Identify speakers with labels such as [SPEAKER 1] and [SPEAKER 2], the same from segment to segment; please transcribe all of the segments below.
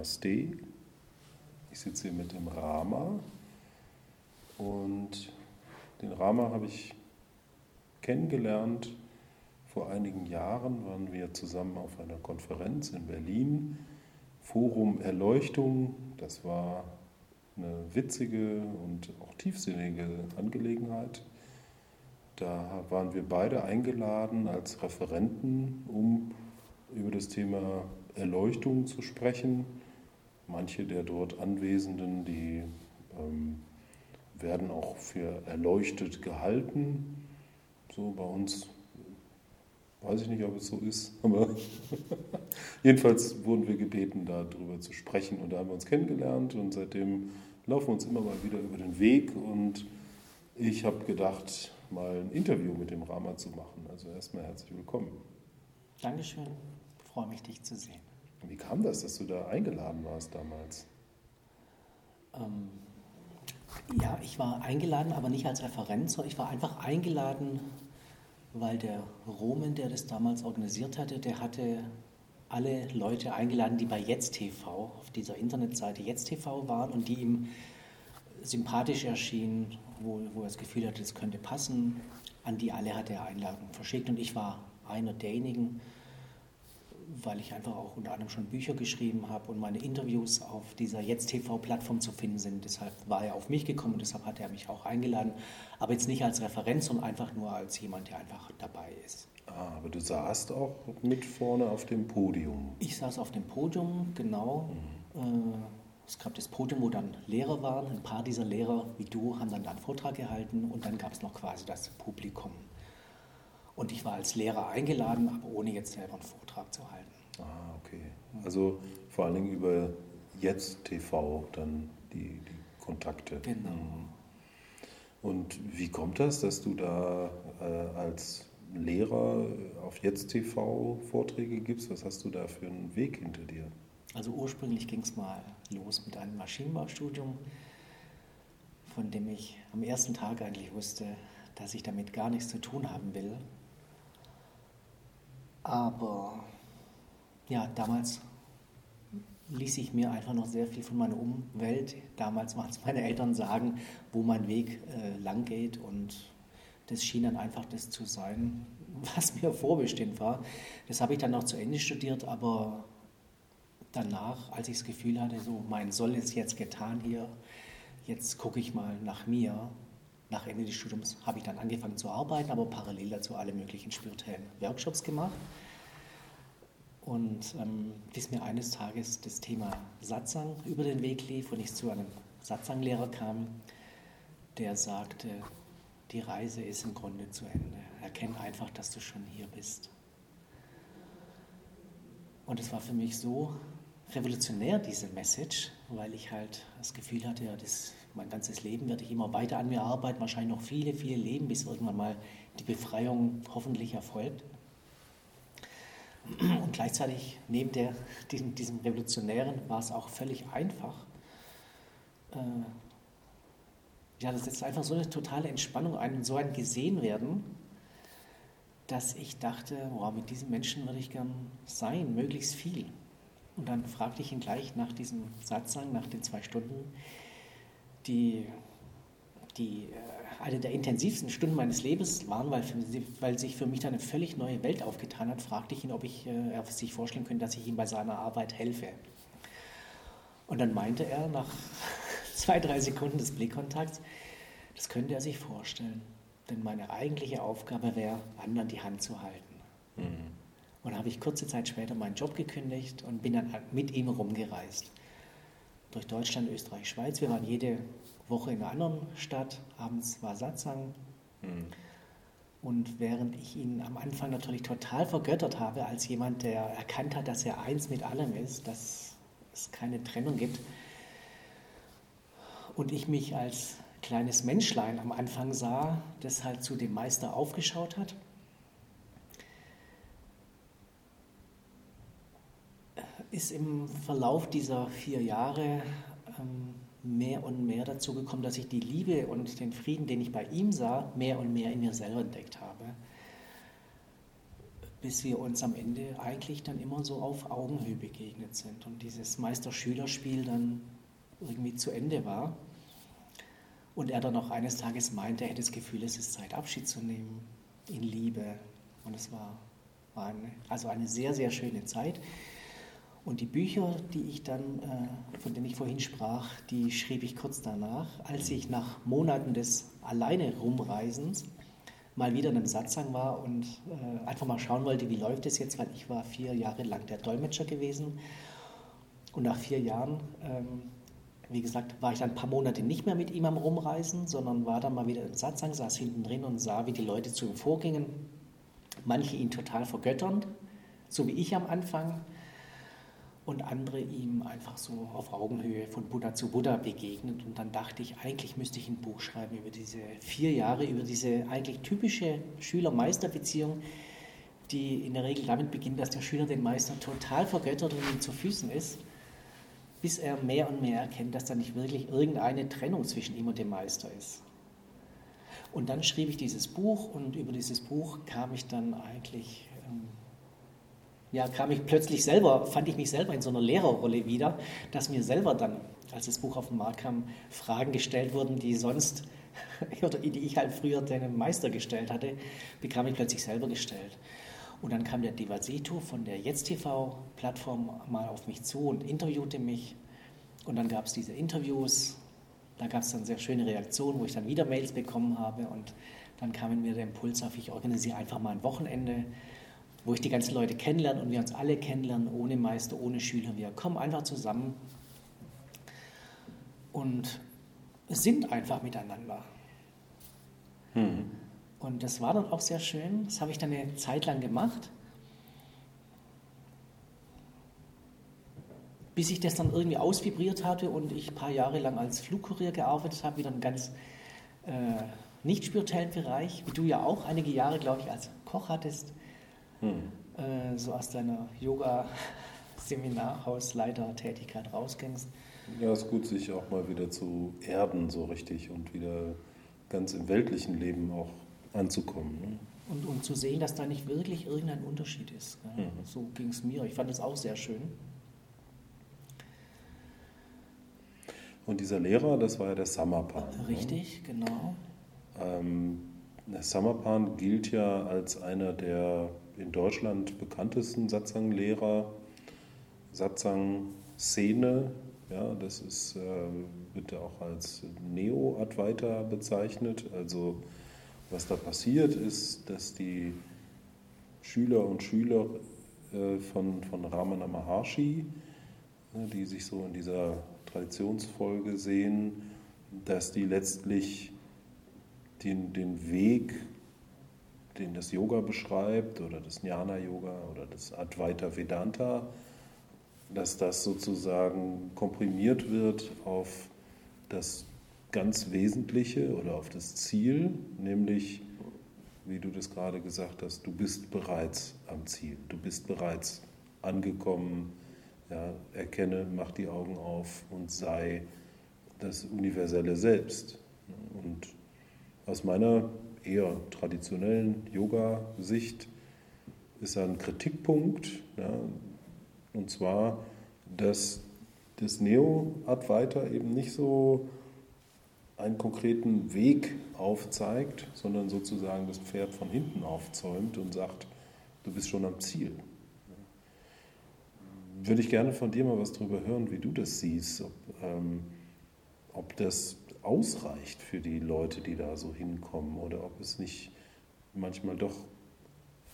[SPEAKER 1] Namaste. Ich sitze hier mit dem Rama und den Rama habe ich kennengelernt. Vor einigen Jahren waren wir zusammen auf einer Konferenz in Berlin, Forum Erleuchtung. Das war eine witzige und auch tiefsinnige Angelegenheit. Da waren wir beide eingeladen als Referenten, um über das Thema Erleuchtung zu sprechen. Manche der dort Anwesenden, die ähm, werden auch für erleuchtet gehalten. So bei uns weiß ich nicht, ob es so ist, aber jedenfalls wurden wir gebeten, darüber zu sprechen und da haben wir uns kennengelernt und seitdem laufen wir uns immer mal wieder über den Weg und ich habe gedacht, mal ein Interview mit dem Rama zu machen. Also erstmal herzlich willkommen.
[SPEAKER 2] Dankeschön, ich freue mich, dich zu sehen.
[SPEAKER 1] Wie kam das, dass du da eingeladen warst damals?
[SPEAKER 2] Ähm, ja, ich war eingeladen, aber nicht als Referent, sondern ich war einfach eingeladen, weil der Roman, der das damals organisiert hatte, der hatte alle Leute eingeladen, die bei Jetzt TV, auf dieser Internetseite Jetzt TV waren und die ihm sympathisch erschienen, wo, wo er das Gefühl hatte, das könnte passen. An die alle hat er Einladungen verschickt und ich war einer derjenigen, weil ich einfach auch unter anderem schon Bücher geschrieben habe und meine Interviews auf dieser Jetzt-TV-Plattform zu finden sind. Deshalb war er auf mich gekommen und deshalb hat er mich auch eingeladen. Aber jetzt nicht als Referenz, sondern einfach nur als jemand, der einfach dabei ist.
[SPEAKER 1] Ah, aber du saßt auch mit vorne auf dem Podium.
[SPEAKER 2] Ich saß auf dem Podium, genau. Mhm. Es gab das Podium, wo dann Lehrer waren. Ein paar dieser Lehrer, wie du, haben dann einen Vortrag gehalten und dann gab es noch quasi das Publikum. Und ich war als Lehrer eingeladen, aber ohne jetzt selber einen Vortrag zu halten.
[SPEAKER 1] Ah, okay. Also vor allen Dingen über Jetzt TV dann die, die Kontakte.
[SPEAKER 2] Genau.
[SPEAKER 1] Mhm. Und wie kommt das, dass du da äh, als Lehrer auf Jetzt TV Vorträge gibst? Was hast du da für einen Weg hinter dir?
[SPEAKER 2] Also ursprünglich ging es mal los mit einem Maschinenbaustudium, von dem ich am ersten Tag eigentlich wusste, dass ich damit gar nichts zu tun haben will. Aber ja, damals ließ ich mir einfach noch sehr viel von meiner Umwelt, damals waren es meine Eltern, sagen, wo mein Weg äh, lang geht. Und das schien dann einfach das zu sein, was mir vorbestimmt war. Das habe ich dann noch zu Ende studiert, aber danach, als ich das Gefühl hatte, so mein Soll ist jetzt getan hier, jetzt gucke ich mal nach mir. Nach Ende des Studiums habe ich dann angefangen zu arbeiten, aber parallel dazu alle möglichen spirituellen Workshops gemacht. Und ähm, bis mir eines Tages das Thema Satsang über den Weg lief und ich zu einem Satsang-Lehrer kam, der sagte, die Reise ist im Grunde zu Ende. Erkenn einfach, dass du schon hier bist. Und es war für mich so revolutionär, diese Message, weil ich halt das Gefühl hatte, ja, das, mein ganzes Leben werde ich immer weiter an mir arbeiten, wahrscheinlich noch viele, viele Leben, bis irgendwann mal die Befreiung hoffentlich erfolgt. Und gleichzeitig neben der, diesem, diesem Revolutionären war es auch völlig einfach. Äh, ja, das ist einfach so eine totale Entspannung ein und so ein Gesehenwerden, dass ich dachte, wow, mit diesem Menschen würde ich gern sein, möglichst viel. Und dann fragte ich ihn gleich nach diesem Satzang, nach den zwei Stunden, die, die äh, eine der intensivsten Stunden meines Lebens waren, weil, weil sich für mich dann eine völlig neue Welt aufgetan hat, fragte ich ihn, ob ich, äh, er sich vorstellen könnte, dass ich ihm bei seiner Arbeit helfe. Und dann meinte er nach zwei, drei Sekunden des Blickkontakts, das könnte er sich vorstellen. Denn meine eigentliche Aufgabe wäre, anderen die Hand zu halten. Mhm. Und habe ich kurze Zeit später meinen Job gekündigt und bin dann mit ihm rumgereist. Durch Deutschland, Österreich, Schweiz. Wir waren jede Woche in einer anderen Stadt. Abends war Satzang. Mhm. Und während ich ihn am Anfang natürlich total vergöttert habe, als jemand, der erkannt hat, dass er eins mit allem ist, dass es keine Trennung gibt, und ich mich als kleines Menschlein am Anfang sah, das halt zu dem Meister aufgeschaut hat, ist im Verlauf dieser vier Jahre ähm, mehr und mehr dazu gekommen, dass ich die Liebe und den Frieden, den ich bei ihm sah, mehr und mehr in mir selber entdeckt habe. bis wir uns am Ende eigentlich dann immer so auf Augenhöhe begegnet sind und dieses Meister-Schüler-Spiel dann irgendwie zu Ende war. Und er dann auch eines Tages meinte, er hätte das Gefühl, es ist Zeit, Abschied zu nehmen in Liebe. Und es war, war eine, also eine sehr, sehr schöne Zeit. Und die Bücher, die ich dann, äh, von denen ich vorhin sprach, die schrieb ich kurz danach, als ich nach Monaten des alleine Rumreisens mal wieder in einem Satzang war und äh, einfach mal schauen wollte, wie läuft es jetzt, weil ich war vier Jahre lang der Dolmetscher gewesen. Und nach vier Jahren, ähm, wie gesagt, war ich dann ein paar Monate nicht mehr mit ihm am Rumreisen, sondern war dann mal wieder im Satzang, saß hinten drin und sah, wie die Leute zu ihm vorgingen. Manche ihn total vergötternd, so wie ich am Anfang und andere ihm einfach so auf Augenhöhe von Buddha zu Buddha begegnet. Und dann dachte ich, eigentlich müsste ich ein Buch schreiben über diese vier Jahre, über diese eigentlich typische Schüler-Meister-Beziehung, die in der Regel damit beginnt, dass der Schüler den Meister total vergöttert und ihm zu Füßen ist, bis er mehr und mehr erkennt, dass da nicht wirklich irgendeine Trennung zwischen ihm und dem Meister ist. Und dann schrieb ich dieses Buch und über dieses Buch kam ich dann eigentlich ähm, ja, kam ich plötzlich selber, fand ich mich selber in so einer Lehrerrolle wieder, dass mir selber dann, als das Buch auf den Markt kam, Fragen gestellt wurden, die sonst, oder die ich halt früher dem Meister gestellt hatte, bekam ich plötzlich selber gestellt. Und dann kam der Devasito von der Jetzt-TV-Plattform mal auf mich zu und interviewte mich. Und dann gab es diese Interviews. Da gab es dann sehr schöne Reaktionen, wo ich dann wieder Mails bekommen habe. Und dann kam mir der Impuls auf, ich organisiere einfach mal ein Wochenende wo ich die ganzen Leute kennenlerne und wir uns alle kennenlernen, ohne Meister, ohne Schüler. Wir kommen einfach zusammen und sind einfach miteinander. Hm. Und das war dann auch sehr schön. Das habe ich dann eine Zeit lang gemacht. Bis ich das dann irgendwie ausvibriert hatte und ich ein paar Jahre lang als Flugkurier gearbeitet habe, wieder einen ganz äh, nicht spirituellen Bereich, wie du ja auch einige Jahre, glaube ich, als Koch hattest hm. äh, so aus deiner Yoga-Seminarhausleiter-Tätigkeit rausgingst.
[SPEAKER 1] Ja, es ist gut, sich auch mal wieder zu erden, so richtig und wieder ganz im weltlichen Leben auch anzukommen. Ne?
[SPEAKER 2] Und, und zu sehen, dass da nicht wirklich irgendein Unterschied ist. Mhm. So ging es mir. Ich fand es auch sehr schön.
[SPEAKER 1] Und dieser Lehrer, das war ja der Samapan.
[SPEAKER 2] Ne? Richtig, ne? genau.
[SPEAKER 1] Ähm, der Samapan gilt ja als einer der in Deutschland bekanntesten Satsang-Lehrer, Satsang-Szene. Ja, das ist, äh, wird auch als Neo-Advaita bezeichnet. Also was da passiert ist, dass die Schüler und Schüler äh, von, von Ramana Maharshi, ne, die sich so in dieser Traditionsfolge sehen, dass die letztlich den, den Weg den das Yoga beschreibt oder das Jnana-Yoga oder das Advaita Vedanta, dass das sozusagen komprimiert wird auf das ganz Wesentliche oder auf das Ziel, nämlich, wie du das gerade gesagt hast, du bist bereits am Ziel, du bist bereits angekommen, ja, erkenne, mach die Augen auf und sei das universelle Selbst. Und aus meiner eher traditionellen Yoga-Sicht ist ein Kritikpunkt, ja, und zwar, dass das Neo-Advaita eben nicht so einen konkreten Weg aufzeigt, sondern sozusagen das Pferd von hinten aufzäumt und sagt, du bist schon am Ziel. Würde ich gerne von dir mal was darüber hören, wie du das siehst, ob, ähm, ob das ausreicht für die Leute, die da so hinkommen oder ob es nicht manchmal doch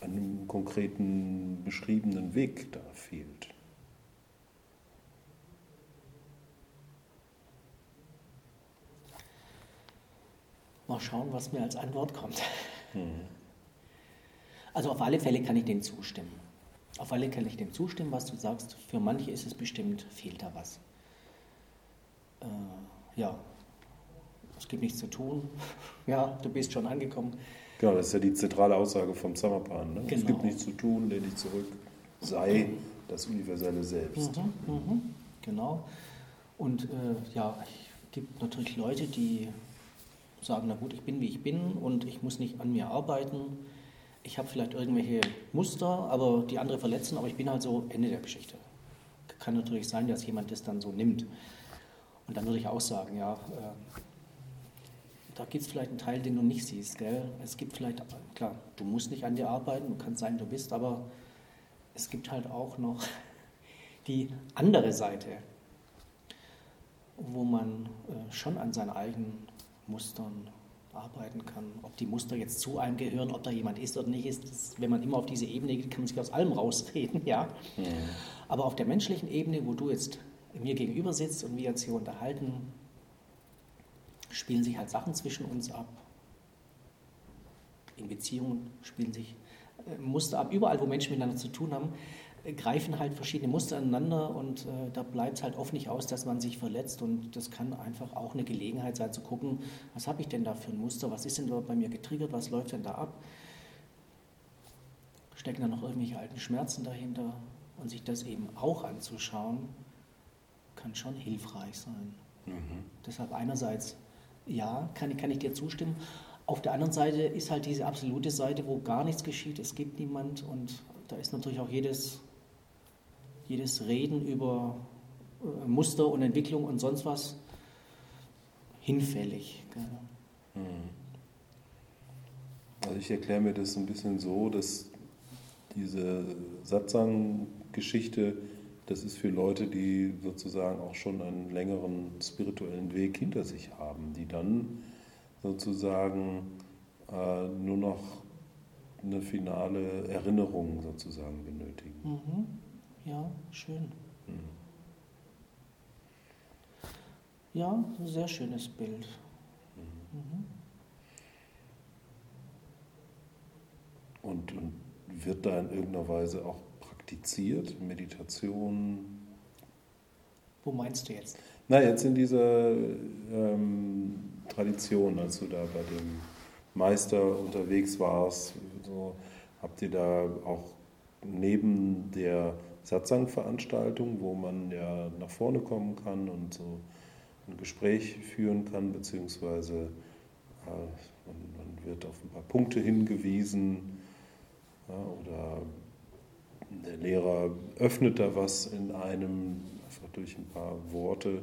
[SPEAKER 1] an einem konkreten beschriebenen Weg da fehlt.
[SPEAKER 2] Mal schauen, was mir als Antwort kommt. Hm. Also auf alle Fälle kann ich dem zustimmen. Auf alle Fälle kann ich dem zustimmen, was du sagst. Für manche ist es bestimmt, fehlt da was. Äh, ja, es gibt nichts zu tun. Ja, du bist schon angekommen.
[SPEAKER 1] Genau, das ist ja die zentrale Aussage vom Samapan. Ne? Genau. Es gibt nichts zu tun, lehn dich zurück, sei das universelle Selbst.
[SPEAKER 2] Mhm, mhm, genau. Und äh, ja, es gibt natürlich Leute, die sagen, na gut, ich bin wie ich bin und ich muss nicht an mir arbeiten. ich habe vielleicht irgendwelche Muster, aber die andere verletzen, aber ich bin halt so Ende der Geschichte. Kann natürlich sein, dass jemand das dann so nimmt. Und dann würde ich auch sagen, ja, äh, da gibt es vielleicht einen Teil, den du nicht siehst. Gell? Es gibt vielleicht, klar, du musst nicht an dir arbeiten, du kannst sein, du bist, aber es gibt halt auch noch die andere Seite, wo man äh, schon an seinen eigenen Mustern arbeiten kann. Ob die Muster jetzt zu einem gehören, ob da jemand ist oder nicht ist, das, wenn man immer auf diese Ebene geht, kann man sich aus allem rausreden, ja. Mhm. Aber auf der menschlichen Ebene, wo du jetzt mir gegenüber sitzt und wir jetzt hier unterhalten, spielen sich halt Sachen zwischen uns ab. In Beziehungen spielen sich äh, Muster ab. Überall, wo Menschen miteinander zu tun haben, äh, greifen halt verschiedene Muster aneinander und äh, da bleibt es halt oft nicht aus, dass man sich verletzt und das kann einfach auch eine Gelegenheit sein zu gucken, was habe ich denn da für ein Muster, was ist denn da bei mir getriggert, was läuft denn da ab? Stecken da noch irgendwelche alten Schmerzen dahinter und sich das eben auch anzuschauen, kann schon hilfreich sein. Mhm. Deshalb einerseits, ja, kann, kann ich dir zustimmen. Auf der anderen Seite ist halt diese absolute Seite, wo gar nichts geschieht, es gibt niemand und da ist natürlich auch jedes jedes Reden über äh, Muster und Entwicklung und sonst was hinfällig. Hm.
[SPEAKER 1] Also ich erkläre mir das ein bisschen so, dass diese Satsang-Geschichte, das ist für Leute, die sozusagen auch schon einen längeren spirituellen Weg hinter sich haben, die dann sozusagen äh, nur noch eine finale Erinnerung sozusagen benötigen. Mhm.
[SPEAKER 2] Ja, schön. Ja, ein sehr schönes Bild. Mhm.
[SPEAKER 1] Und, und wird da in irgendeiner Weise auch praktiziert, Meditation?
[SPEAKER 2] Wo meinst du jetzt?
[SPEAKER 1] Na, jetzt in dieser ähm, Tradition, als du da bei dem Meister unterwegs warst, so, habt ihr da auch neben der Satsang-Veranstaltung, wo man ja nach vorne kommen kann und so ein Gespräch führen kann, beziehungsweise äh, man, man, wird auf ein paar Punkte hingewiesen ja, oder der Lehrer öffnet da was in einem, einfach durch ein paar Worte.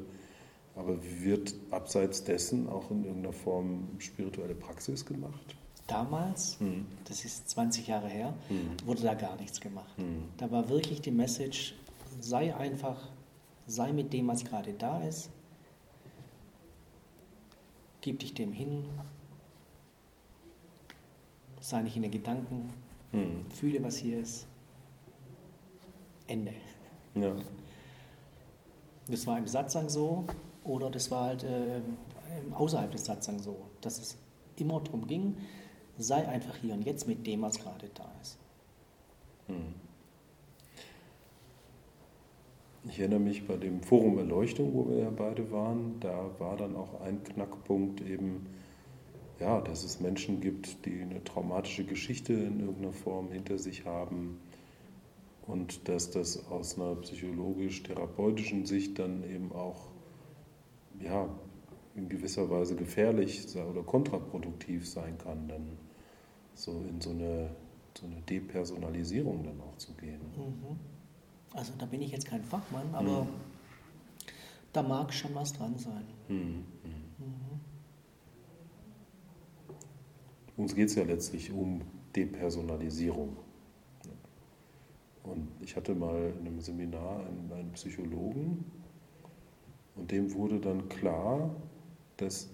[SPEAKER 1] Aber wird abseits dessen auch in irgendeiner Form spirituelle Praxis gemacht?
[SPEAKER 2] damals, mhm. das ist 20 Jahre her, mhm. wurde da gar nichts gemacht. Mhm. Da war wirklich die Message, sei einfach, sei mit dem, was gerade da ist, gib dich dem hin, sei nicht in den Gedanken, hm. fühle, was hier ist. Ende. Ja. Das war im Satzang so oder das war halt äh, außerhalb des Satzang so, dass es immer darum ging, sei einfach hier und jetzt mit dem, was gerade da ist. Hm.
[SPEAKER 1] Ich erinnere mich bei dem Forum Erleuchtung, wo wir ja beide waren, da war dann auch ein Knackpunkt eben, ja, dass es Menschen gibt, die eine traumatische Geschichte in irgendeiner Form hinter sich haben und dass das aus einer psychologisch-therapeutischen Sicht dann eben auch ja, in gewisser Weise gefährlich oder kontraproduktiv sein kann, dann so in so eine, so eine Depersonalisierung dann auch zu gehen. Mhm.
[SPEAKER 2] Also da bin ich jetzt kein Fachmann, aber mhm. da mag schon was dran sein. Mhm. mhm.
[SPEAKER 1] Uns geht es ja letztlich um Depersonalisierung. Und ich hatte mal in einem Seminar einen, einen Psychologen und dem wurde dann klar, dass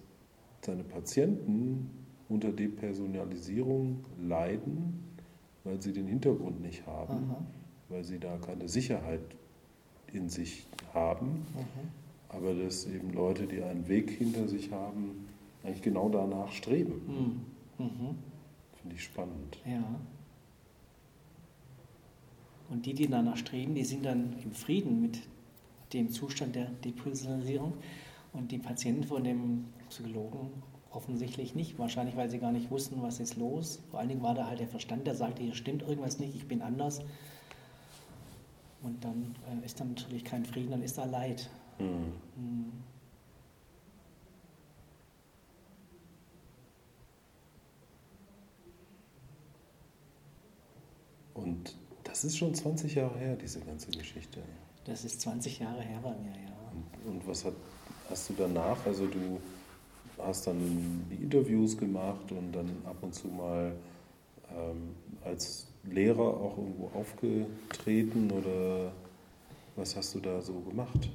[SPEAKER 1] seine Patienten unter Depersonalisierung leiden, weil sie den Hintergrund nicht haben, Aha. weil sie da keine Sicherheit in sich haben. Aha. Aber dass eben Leute, die einen Weg hinter sich haben, eigentlich genau danach streben. Mhm. mhm. Finde ich spannend.
[SPEAKER 2] Ja. Und die, die danach streben, die sind dann im Frieden mit dem Zustand der Depersonalisierung. Und die Patienten von dem Psychologen offensichtlich nicht. Wahrscheinlich, weil sie gar nicht wussten, was ist los. Vor allen Dingen war da halt der Verstand, der sagte, hier stimmt irgendwas nicht, ich bin anders. Und dann äh, ist dann natürlich kein Frieden, dann ist da Leid. Mhm. Mhm.
[SPEAKER 1] Und das ist schon 20 Jahre her, diese ganze Geschichte.
[SPEAKER 2] Das ist 20 Jahre her bei mir, ja.
[SPEAKER 1] Und, und was hat, hast du danach, also du hast dann die Interviews gemacht und dann ab und zu mal ähm, als Lehrer auch irgendwo aufgetreten oder was hast du da so gemacht?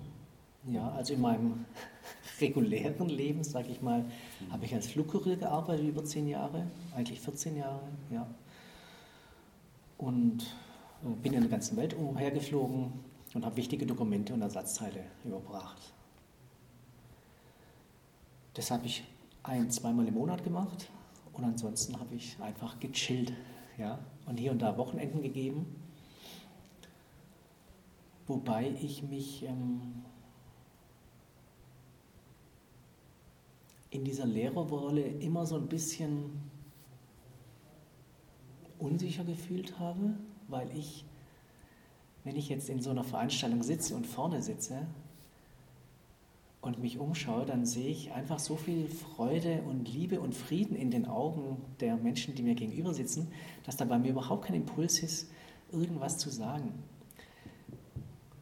[SPEAKER 2] Ja, also in meinem regulären Leben, sage ich mal, mhm. habe ich als Flugkurier gearbeitet über zehn Jahre, eigentlich 14 Jahre, ja. Und bin in der ganzen Welt umhergeflogen und habe wichtige Dokumente und Ersatzteile überbracht. Das habe ich ein-, zweimal im Monat gemacht und ansonsten habe ich einfach gechillt ja, und hier und da Wochenenden gegeben, wobei ich mich ähm, in dieser Lehrerrolle immer so ein bisschen unsicher gefühlt habe, weil ich, wenn ich jetzt in so einer Veranstaltung sitze und vorne sitze, und mich umschaue, dann sehe ich einfach so viel Freude und Liebe und Frieden in den Augen der Menschen, die mir gegenüber sitzen, dass da bei mir überhaupt kein Impuls ist, irgendwas zu sagen.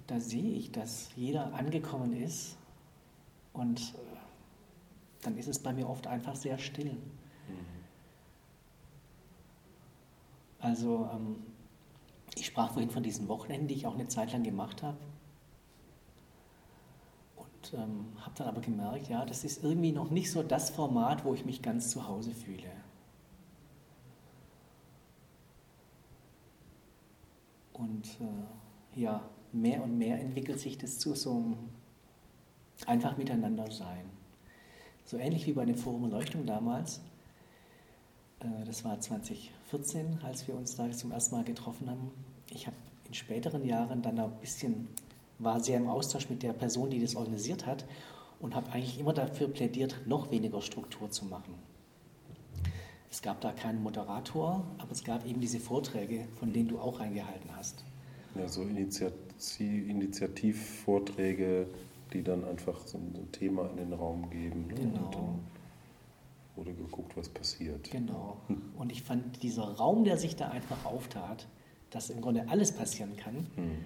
[SPEAKER 2] Da sehe ich, dass jeder angekommen ist und äh, dann ist es bei mir oft einfach sehr still. Also ähm, ich sprach vorhin von diesen Wochenenden, die ich auch eine Zeit lang gemacht habe ähm, habe dann aber gemerkt, ja, das ist irgendwie noch nicht so das Format, wo ich mich ganz zu Hause fühle. Und äh, ja, mehr und mehr entwickelt sich das zu so einem einfach miteinander sein. So ähnlich wie bei dem Forum Erleuchtung damals. Äh, das war 2014, als wir uns da zum ersten Mal getroffen haben. Ich habe in späteren Jahren dann ein bisschen war sehr im Austausch mit der Person, die das organisiert hat und habe eigentlich immer dafür plädiert, noch weniger Struktur zu machen. Es gab da keinen Moderator, aber es gab eben diese Vorträge, von denen du auch eingehalten hast.
[SPEAKER 1] Ja, so Initiativ Initiativvorträge, die dann einfach so ein Thema in den Raum geben.
[SPEAKER 2] Ne? Genau.
[SPEAKER 1] Wurde geguckt, was passiert.
[SPEAKER 2] Genau. Und ich fand dieser Raum, der sich da einfach auftat, dass im Grunde alles passieren kann, hm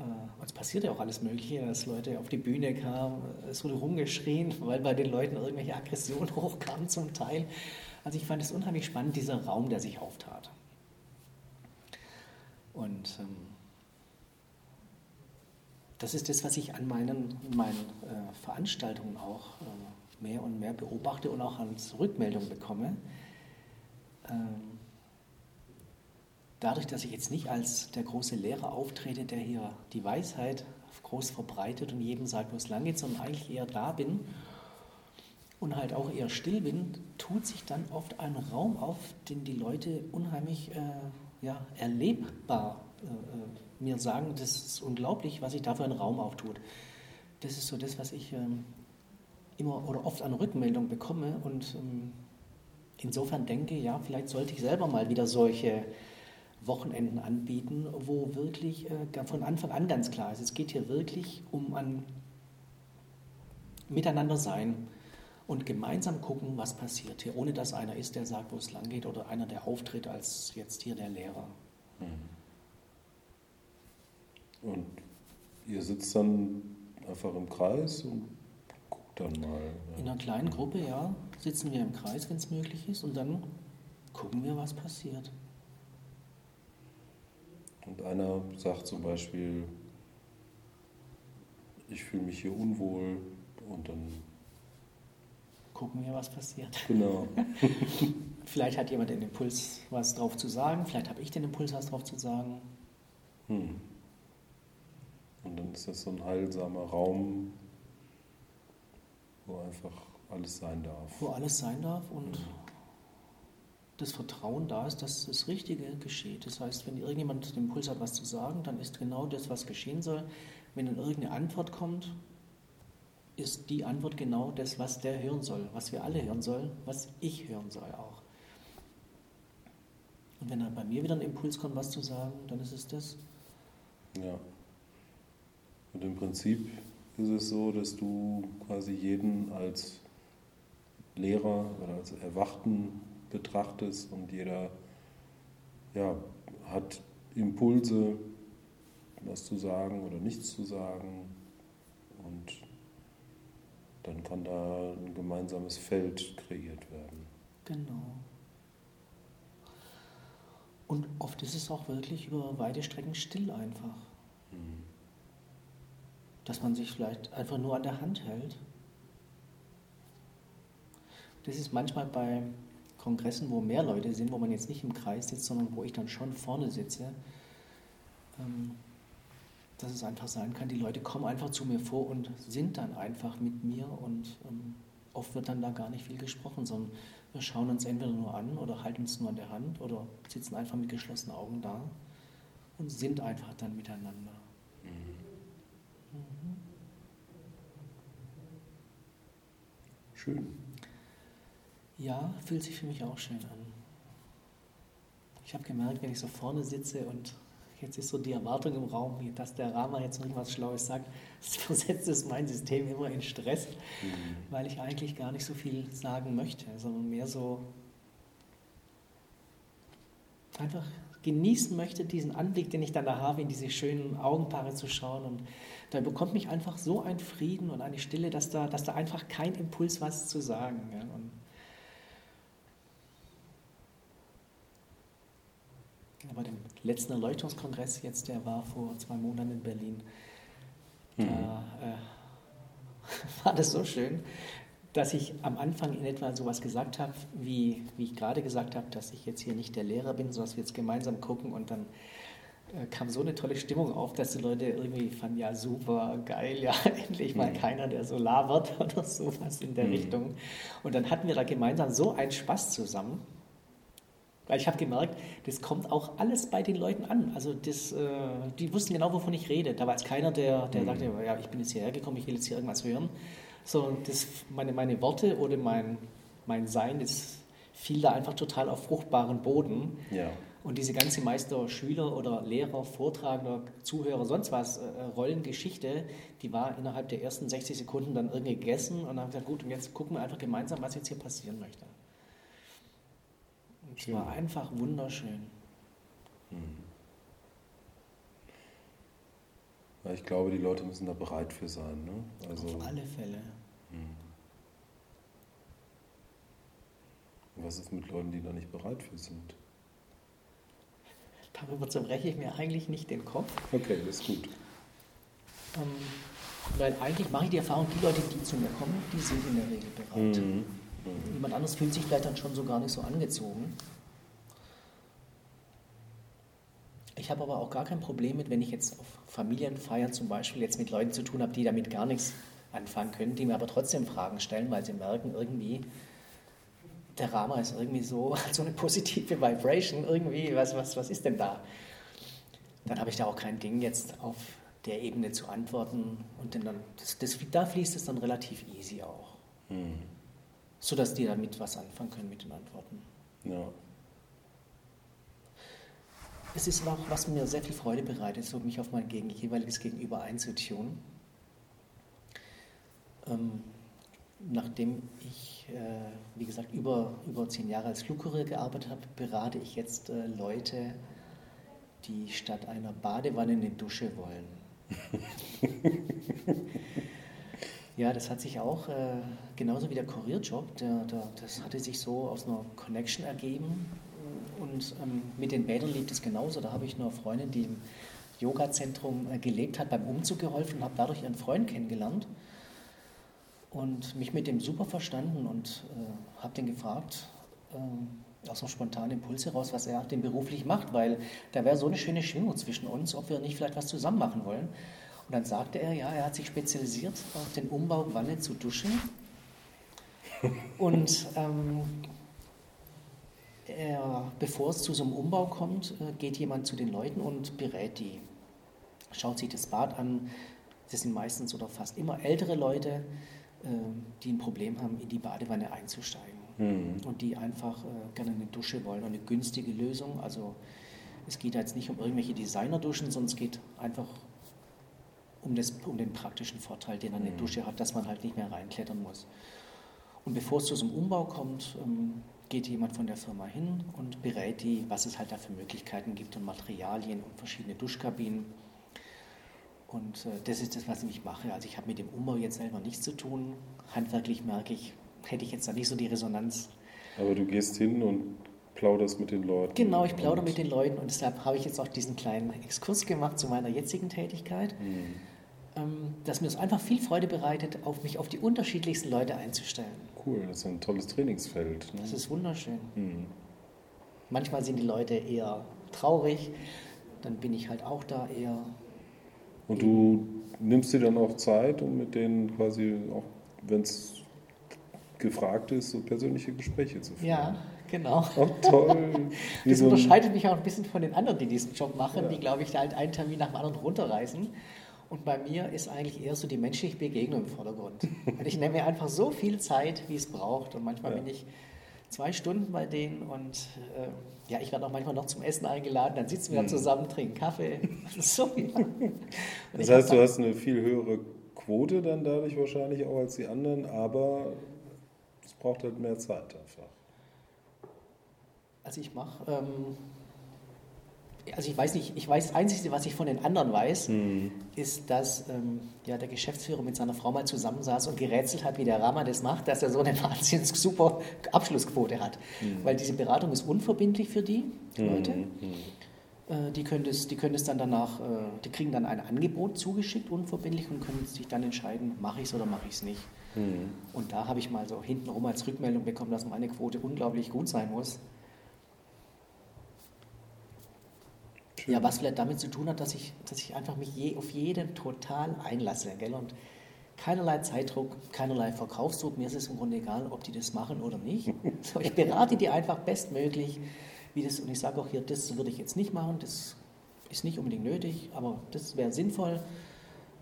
[SPEAKER 2] äh, es passiert ja auch alles Mögliche, dass Leute auf die Bühne kamen, es wurde rumgeschrien, weil bei den Leuten irgendwelche Aggressionen hochkamen zum Teil. Also ich fand es unheimlich spannend, dieser Raum, der sich auftat. Und ähm, das ist das, was ich an meinen, meinen äh, Veranstaltungen auch äh, mehr und mehr beobachte und auch als Rückmeldung bekomme. Ähm, dadurch, dass ich jetzt nicht als der große Lehrer auftrete, der hier die Weisheit groß verbreitet und jedem sagt, wo es lang geht, sondern eigentlich eher da bin und halt auch eher still bin, tut sich dann oft ein Raum auf, den die Leute unheimlich äh, ja, erlebbar äh, äh, mir sagen, das ist unglaublich, was sich da für ein Raum auftut. Das ist so das, was ich ähm, immer oder oft an Rückmeldung bekomme und ähm, insofern denke, ja, vielleicht sollte ich selber mal wieder solche Wochenenden anbieten, wo wirklich äh, von Anfang an ganz klar ist, es geht hier wirklich um ein Miteinander sein und gemeinsam gucken, was passiert hier, ohne dass einer ist, der sagt, wo es lang geht oder einer, der auftritt als jetzt hier der Lehrer. Mhm.
[SPEAKER 1] Und ihr sitzt dann einfach im Kreis und dann mal.
[SPEAKER 2] Ja. In einer kleinen Gruppe, ja, sitzen wir im Kreis, wenn es möglich ist, und dann gucken wir, was passiert.
[SPEAKER 1] Und einer sagt zum Beispiel, ich fühle mich hier unwohl und dann
[SPEAKER 2] gucken wir, was passiert.
[SPEAKER 1] Genau.
[SPEAKER 2] vielleicht hat jemand den Impuls, was drauf zu sagen, vielleicht habe ich den Impuls, was drauf zu sagen. Hm.
[SPEAKER 1] Und dann ist das so ein heilsamer Raum, wo einfach alles sein darf.
[SPEAKER 2] Wo alles sein darf und mhm das Vertrauen da ist, dass das Richtige geschieht. Das heißt, wenn irgendjemand den Impuls hat, was zu sagen, dann ist genau das, was geschehen soll. Wenn dann irgendeine Antwort kommt, ist die Antwort genau das, was der hören soll, was wir alle hören sollen, was ich hören soll auch. Und wenn dann bei mir wieder ein Impuls kommt, was zu sagen, dann ist es das.
[SPEAKER 1] Ja. Und im Prinzip ist es so, dass du quasi jeden als Lehrer oder als Erwachten betrachtest und jeder ja, hat Impulse, was zu sagen oder nichts zu sagen. Und dann kann da ein gemeinsames Feld kreiert werden.
[SPEAKER 2] Genau. Und oft ist es auch wirklich über weite Strecken still einfach. Dass man sich vielleicht einfach nur an der Hand hält. Das ist manchmal bei Kongressen, wo mehr Leute sind, wo man jetzt nicht im Kreis sitzt, sondern wo ich dann schon vorne sitze, ähm, dass es einfach sein kann, die Leute kommen einfach zu mir vor und sind dann einfach mit mir und ähm, oft wird dann da gar nicht viel gesprochen, sondern wir schauen uns entweder nur an oder halten uns nur an der Hand oder sitzen einfach mit geschlossenen Augen da und sind einfach dann miteinander. Mhm.
[SPEAKER 1] Mhm. Schön.
[SPEAKER 2] Ja, fühlt sich für mich auch schön an. Ich habe gemerkt, wenn ich so vorne sitze und jetzt ist so die Erwartung im Raum, dass der Rama jetzt irgendwas Schlaues sagt, versetzt es mein System immer in Stress, mhm. weil ich eigentlich gar nicht so viel sagen möchte, sondern mehr so einfach genießen möchte, diesen Anblick, den ich dann da habe, in diese schönen Augenpaare zu schauen. Und da bekommt mich einfach so ein Frieden und eine Stille, dass da, dass da einfach kein Impuls was zu sagen. Ja. Und bei dem letzten Erleuchtungskongress jetzt, der war vor zwei Monaten in Berlin, mhm. da äh, war das so schön, dass ich am Anfang in etwa sowas gesagt habe, wie, wie ich gerade gesagt habe, dass ich jetzt hier nicht der Lehrer bin, sondern dass wir jetzt gemeinsam gucken und dann äh, kam so eine tolle Stimmung auf, dass die Leute irgendwie fanden, ja super, geil, ja endlich mal mhm. keiner, der so labert oder sowas in der mhm. Richtung. Und dann hatten wir da gemeinsam so einen Spaß zusammen. Weil ich habe gemerkt, das kommt auch alles bei den Leuten an. Also das, äh, die wussten genau, wovon ich rede. Da war jetzt keiner, der, der mhm. sagte, ja, ich bin jetzt hierher gekommen, ich will jetzt hier irgendwas hören. Sondern das, meine, meine Worte oder mein, mein Sein, das fiel da einfach total auf fruchtbaren Boden. Ja. Und diese ganze Meister, Schüler oder Lehrer, Vortragender, Zuhörer, sonst was, äh, Rollengeschichte, die war innerhalb der ersten 60 Sekunden dann irgendwie gegessen. Und dann habe ich gesagt, gut, und jetzt gucken wir einfach gemeinsam, was jetzt hier passieren möchte. Es war einfach wunderschön. Mhm.
[SPEAKER 1] Ja, ich glaube, die Leute müssen da bereit für sein. Ne?
[SPEAKER 2] Also, Auf alle Fälle. Mhm.
[SPEAKER 1] Was ist mit Leuten, die da nicht bereit für sind?
[SPEAKER 2] Darüber zerbreche ich mir eigentlich nicht den Kopf.
[SPEAKER 1] Okay, das ist gut.
[SPEAKER 2] Ähm, weil eigentlich mache ich die Erfahrung, die Leute, die zu mir kommen, die sind in der Regel bereit. Mhm. Mhm. Jemand anderes fühlt sich vielleicht dann schon so gar nicht so angezogen. Ich habe aber auch gar kein Problem mit, wenn ich jetzt auf Familienfeiern zum Beispiel jetzt mit Leuten zu tun habe, die damit gar nichts anfangen können, die mir aber trotzdem Fragen stellen, weil sie merken, irgendwie, der Rama ist irgendwie so, so eine positive Vibration, irgendwie, was, was, was ist denn da? Dann habe ich da auch kein Ding, jetzt auf der Ebene zu antworten und dann, das, das, da fließt es dann relativ easy auch. Mhm sodass die damit was anfangen können mit den Antworten. Ja. Es ist auch, was mir sehr viel Freude bereitet, so mich auf mein gegen, jeweiliges Gegenüber einzutun. Ähm, nachdem ich, äh, wie gesagt, über, über zehn Jahre als Flugkurier gearbeitet habe, berate ich jetzt äh, Leute, die statt einer Badewanne eine Dusche wollen. Ja, das hat sich auch, äh, genauso wie der Kurierjob, der, der, das hatte sich so aus einer Connection ergeben. Und ähm, mit den Bädern liegt es genauso. Da habe ich eine Freundin, die im Yoga-Zentrum äh, gelebt hat, beim Umzug geholfen und habe dadurch ihren Freund kennengelernt. Und mich mit dem super verstanden und äh, habe den gefragt, äh, aus einem spontanen Impuls heraus, was er denn beruflich macht, weil da wäre so eine schöne Schwingung zwischen uns, ob wir nicht vielleicht was zusammen machen wollen. Und dann sagte er, ja, er hat sich spezialisiert auf den Umbau Wanne zu duschen. Und ähm, er, bevor es zu so einem Umbau kommt, äh, geht jemand zu den Leuten und berät die. Schaut sich das Bad an. Das sind meistens oder fast immer ältere Leute, äh, die ein Problem haben, in die Badewanne einzusteigen. Mhm. Und die einfach äh, gerne eine Dusche wollen. Und eine günstige Lösung. Also es geht jetzt nicht um irgendwelche Designerduschen, sondern es geht einfach um, das, um den praktischen Vorteil, den eine mhm. Dusche hat, dass man halt nicht mehr reinklettern muss. Und bevor es zu so einem Umbau kommt, ähm, geht jemand von der Firma hin und berät die, was es halt da für Möglichkeiten gibt und Materialien und verschiedene Duschkabinen. Und äh, das ist das, was ich mache. Also ich habe mit dem Umbau jetzt selber nichts zu tun. Handwerklich merke ich, hätte ich jetzt da nicht so die Resonanz.
[SPEAKER 1] Aber du gehst hin und plauderst mit den Leuten.
[SPEAKER 2] Genau, ich plaudere mit den Leuten und deshalb habe ich jetzt auch diesen kleinen Exkurs gemacht zu meiner jetzigen Tätigkeit. Mhm. Ähm, dass mir es einfach viel Freude bereitet, auf mich auf die unterschiedlichsten Leute einzustellen.
[SPEAKER 1] Cool, das ist ein tolles Trainingsfeld.
[SPEAKER 2] Ne? Das ist wunderschön. Mhm. Manchmal sind die Leute eher traurig, dann bin ich halt auch da eher.
[SPEAKER 1] Und du nimmst dir dann auch Zeit, um mit denen quasi, auch wenn es gefragt ist, so persönliche Gespräche zu führen.
[SPEAKER 2] Ja, genau.
[SPEAKER 1] Oh, toll.
[SPEAKER 2] das so unterscheidet mich auch ein bisschen von den anderen, die diesen Job machen, ja. die, glaube ich, halt einen Termin nach dem anderen runterreißen. Und bei mir ist eigentlich eher so die menschliche Begegnung im Vordergrund. Und ich nehme mir einfach so viel Zeit, wie es braucht. Und manchmal ja. bin ich zwei Stunden bei denen und äh, ja, ich werde auch manchmal noch zum Essen eingeladen. Dann sitzen wir mhm. zusammen, trinken Kaffee. so, ja.
[SPEAKER 1] Das heißt, du hast eine viel höhere Quote dann dadurch wahrscheinlich auch als die anderen, aber es braucht halt mehr Zeit einfach.
[SPEAKER 2] Also ich mache. Ähm, also ich weiß nicht, ich weiß, das Einzige, was ich von den anderen weiß, mhm. ist, dass ähm, ja, der Geschäftsführer mit seiner Frau mal zusammensaß und gerätselt hat, wie der Rama das macht, dass er so eine wahnsinnig super Abschlussquote hat. Mhm. Weil diese Beratung ist unverbindlich für die Leute. Mhm. Äh, die können, das, die können das dann danach, äh, die kriegen dann ein Angebot zugeschickt, unverbindlich, und können sich dann entscheiden, mache ich es oder mache ich es nicht. Mhm. Und da habe ich mal so hintenrum als Rückmeldung bekommen, dass meine Quote unglaublich gut sein muss. Schön. Ja, was vielleicht damit zu tun hat, dass ich, dass ich einfach mich je, auf jeden total einlasse. Gell? Und keinerlei Zeitdruck, keinerlei Verkaufsdruck. Mir ist es im Grunde egal, ob die das machen oder nicht. So, ich berate die einfach bestmöglich, wie das, und ich sage auch hier, das würde ich jetzt nicht machen, das ist nicht unbedingt nötig, aber das wäre sinnvoll.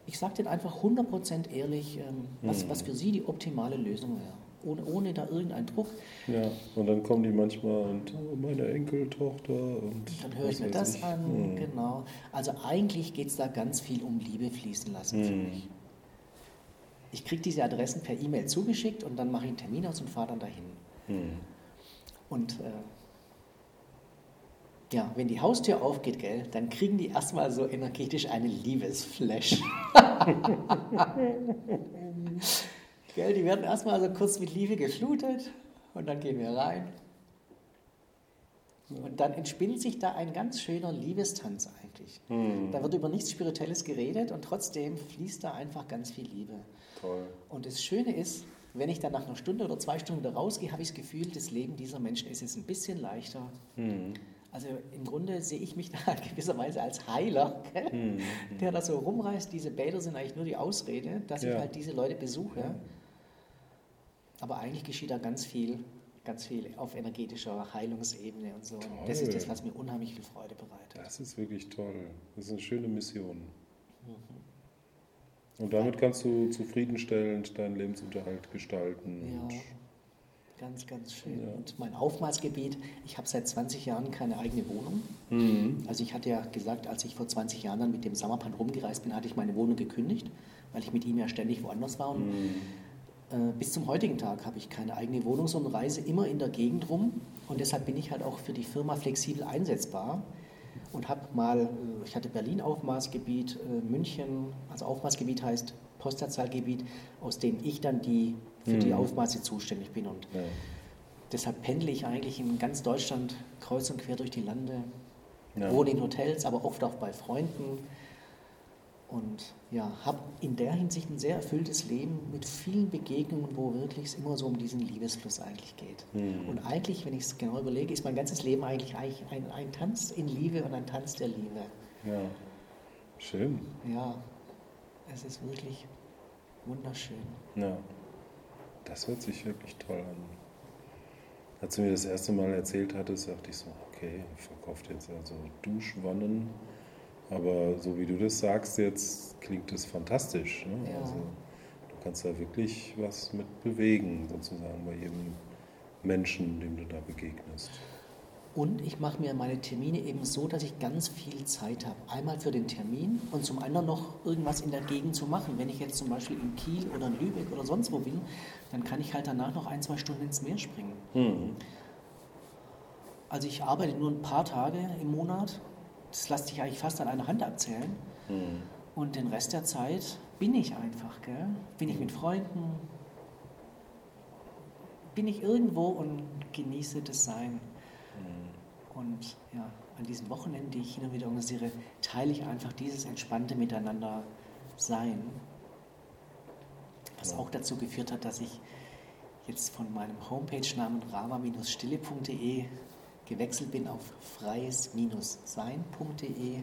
[SPEAKER 2] Ich sage denen einfach 100% ehrlich, ähm, was, mhm. was für sie die optimale Lösung wäre ohne, ohne da irgendeinen Druck.
[SPEAKER 1] Ja, und dann kommen die manchmal und oh, meine Enkeltochter und.
[SPEAKER 2] Dann höre ich mir das ich. an, mhm. genau. Also eigentlich geht es da ganz viel um Liebe fließen lassen mhm. für mich. Ich kriege diese Adressen per E-Mail zugeschickt und dann mache ich einen Termin aus und fahre dann dahin. Mhm. Und äh, ja, wenn die Haustür aufgeht, gell, dann kriegen die erstmal so energetisch eine Liebesflash. Gell, die werden erstmal so kurz mit Liebe geflutet und dann gehen wir rein. Und dann entspinnt sich da ein ganz schöner Liebestanz eigentlich. Mhm. Da wird über nichts Spirituelles geredet und trotzdem fließt da einfach ganz viel Liebe.
[SPEAKER 1] Toll.
[SPEAKER 2] Und das Schöne ist, wenn ich dann nach einer Stunde oder zwei Stunden wieder rausgehe, habe ich das Gefühl, das Leben dieser Menschen ist jetzt ein bisschen leichter. Mhm. Also im Grunde sehe ich mich da gewisserweise als Heiler, mhm. der da so rumreißt. Diese Bäder sind eigentlich nur die Ausrede, dass ja. ich halt diese Leute besuche. Ja. Aber eigentlich geschieht da ganz viel, ganz viel auf energetischer Heilungsebene und so. Und das ist das, was mir unheimlich viel Freude bereitet.
[SPEAKER 1] Das ist wirklich toll. Das ist eine schöne Mission. Mhm. Und damit kannst du zufriedenstellend deinen Lebensunterhalt gestalten.
[SPEAKER 2] Ja, ganz, ganz schön. Ja. Und mein Aufmaßgebiet, ich habe seit 20 Jahren keine eigene Wohnung. Mhm. Also ich hatte ja gesagt, als ich vor 20 Jahren dann mit dem Sammerpan rumgereist bin, hatte ich meine Wohnung gekündigt, weil ich mit ihm ja ständig woanders war. Und mhm bis zum heutigen Tag habe ich keine eigene Wohnung, sondern reise immer in der Gegend rum. Und deshalb bin ich halt auch für die Firma flexibel einsetzbar. Und habe mal, äh, ich hatte Berlin Aufmaßgebiet, äh, München, also Aufmaßgebiet heißt Postleitzahlgebiet, aus dem ich dann die, für mhm. die Aufmaße zuständig bin. Und ja. deshalb pendle ich eigentlich in ganz Deutschland kreuz und quer durch die Lande, ja. wohne in Hotels, aber oft auch bei Freunden und ja, habe in der Hinsicht ein sehr erfülltes Leben mit vielen Begegnungen, wo wirklich es immer so um diesen Liebesfluss eigentlich geht. Mhm. Und eigentlich, wenn ich es genau überlege, ist mein ganzes Leben eigentlich, ein, ein Tanz in Liebe und ein Tanz der Liebe.
[SPEAKER 1] Ja, schön.
[SPEAKER 2] Ja, es ist wirklich wunderschön.
[SPEAKER 1] Ja, das hört sich wirklich toll an. Als du mir das erste Mal erzählt hattest, dachte ich so, okay, verkauft jetzt also Duschwannen aber so wie du das sagst jetzt, klingt das fantastisch. Ne? Ja. Also, du kannst da wirklich was mit bewegen, sozusagen bei jedem Menschen, dem du da begegnest.
[SPEAKER 2] Und ich mache mir meine Termine eben so, dass ich ganz viel Zeit habe. Einmal für den Termin und zum anderen noch irgendwas in der Gegend zu machen. Wenn ich jetzt zum Beispiel in Kiel oder in Lübeck oder sonst wo bin, dann kann ich halt danach noch ein, zwei Stunden ins Meer springen. Mhm. Also ich arbeite nur ein paar Tage im Monat. Das lässt sich eigentlich fast an einer Hand abzählen.
[SPEAKER 1] Mhm.
[SPEAKER 2] Und den Rest der Zeit bin ich einfach, gell? Bin ich mit Freunden, bin ich irgendwo und genieße das Sein. Und ja, an diesen Wochenenden, die ich hin und wieder organisiere, teile ich einfach dieses entspannte Miteinander sein. Was auch dazu geführt hat, dass ich jetzt von meinem Homepage-Namen rama-stille.de gewechselt bin auf freies-sein.de.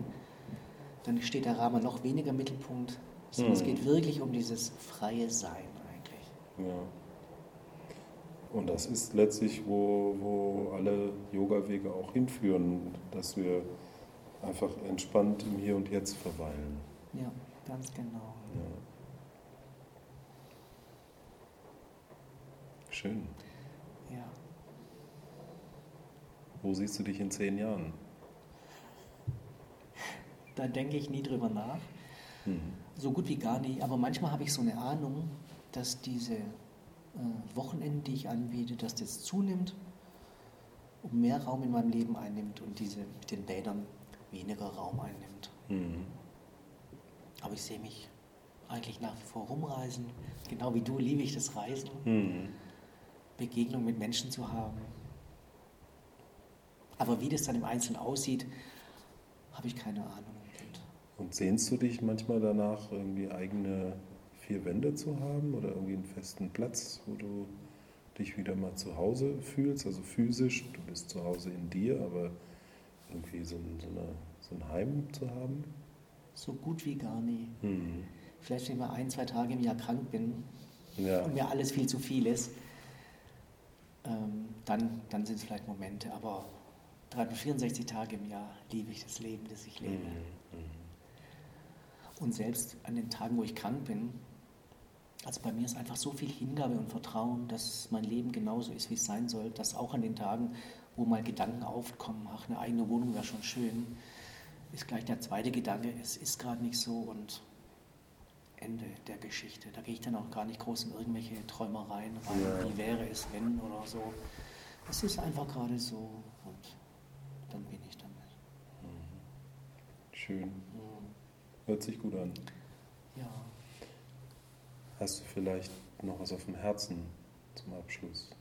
[SPEAKER 2] Dann steht der Rama noch weniger im Mittelpunkt, es
[SPEAKER 1] Hm.
[SPEAKER 2] geht wirklich um dieses freie Sein eigentlich.
[SPEAKER 1] Ja. Und das ist letztlich, wo, wo alle Yoga-Wege auch hinführen, dass wir einfach entspannt im Hier und Jetzt verweilen.
[SPEAKER 2] Ja, ganz genau.
[SPEAKER 1] Ja. Schön.
[SPEAKER 2] Ja.
[SPEAKER 1] Wo siehst du dich in zehn Jahren?
[SPEAKER 2] Da denke ich nie drüber nach.
[SPEAKER 1] Mhm.
[SPEAKER 2] So gut wie gar nicht. Aber manchmal habe ich so eine Ahnung, dass diese äh, Wochenenden, die ich anbiete, dass das zunimmt und mehr Raum in meinem Leben einnimmt und diese mit den Bädern weniger Raum einnimmt.
[SPEAKER 1] Mhm.
[SPEAKER 2] Aber ich sehe mich eigentlich nach wie vor rumreisen. Genau wie du liebe ich das Reisen,
[SPEAKER 1] Mhm.
[SPEAKER 2] Begegnung mit Menschen zu haben. Aber wie das dann im Einzelnen aussieht, habe ich keine Ahnung. Und
[SPEAKER 1] sehnst du dich manchmal danach, irgendwie eigene vier Wände zu haben oder irgendwie einen festen Platz, wo du dich wieder mal zu Hause fühlst, also physisch, du bist zu Hause in dir, aber irgendwie so ein, so eine, so ein Heim zu haben?
[SPEAKER 2] so gut wie gar nie.
[SPEAKER 1] Mhm.
[SPEAKER 2] Vielleicht, wenn ich mal ein, zwei Tage im Jahr krank bin
[SPEAKER 1] Ja.
[SPEAKER 2] und mir alles viel zu viel ist, ähm, dann, dann sind es vielleicht Momente. Aber 364 Tage im Jahr liebe ich das Leben, das ich lebe.
[SPEAKER 1] Mhm.
[SPEAKER 2] Und selbst an den Tagen, wo ich krank bin, also bei mir ist einfach so viel Hingabe und Vertrauen, dass mein Leben genauso ist, wie es sein soll, dass auch an den Tagen, wo mal Gedanken aufkommen, ach, eine eigene Wohnung wäre schon schön, ist gleich der zweite Gedanke, es ist gerade nicht so und Ende der Geschichte. Da gehe ich dann auch gar nicht groß in irgendwelche Träumereien rein,
[SPEAKER 1] Ja.
[SPEAKER 2] wie wäre es, wenn oder so. Es ist einfach gerade so und dann bin ich damit.
[SPEAKER 1] Schön. Hört sich gut an.
[SPEAKER 2] Ja.
[SPEAKER 1] Hast du vielleicht noch was auf dem Herzen zum Abschluss?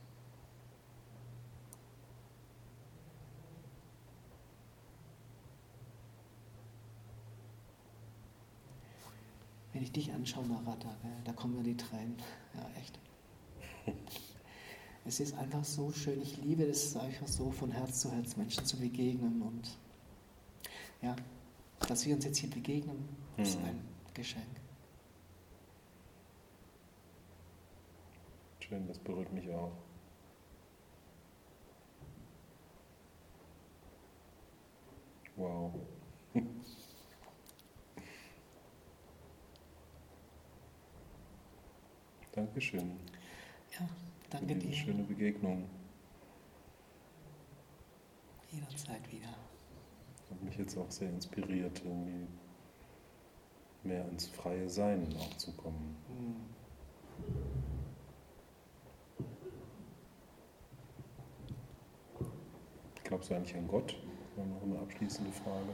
[SPEAKER 2] Wenn ich dich anschaue, Narada, gell, da kommen mir die Tränen. Ja, echt. Es ist einfach so schön. Ich liebe es einfach so von Herz zu Herz Menschen zu begegnen. Und ja, dass wir uns jetzt hier begegnen, ist
[SPEAKER 1] Mhm.
[SPEAKER 2] ein Geschenk.
[SPEAKER 1] Schön, das berührt mich auch. Wow. Dankeschön
[SPEAKER 2] Ja, danke dir.
[SPEAKER 1] schöne Begegnung.
[SPEAKER 2] Jederzeit wieder.
[SPEAKER 1] Mich jetzt auch sehr inspiriert, irgendwie mehr ins freie Sein auch zu kommen. Glaubst du eigentlich an Gott? Das war noch eine abschließende Frage.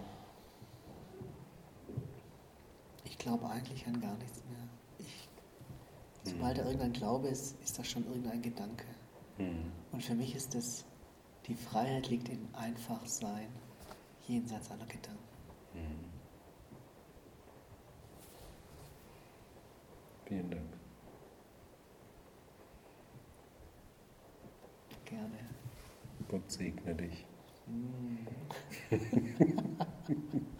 [SPEAKER 2] Ich glaube eigentlich an gar nichts mehr. Ich, sobald da irgendein Glaube ist, ist das schon irgendein Gedanke.
[SPEAKER 1] Hm.
[SPEAKER 2] Und für mich ist es, die Freiheit liegt im Einfachsein, jenseits aller Gedanken.
[SPEAKER 1] Hm. Vielen Dank.
[SPEAKER 2] Gerne.
[SPEAKER 1] Gott segne dich.
[SPEAKER 2] Mm.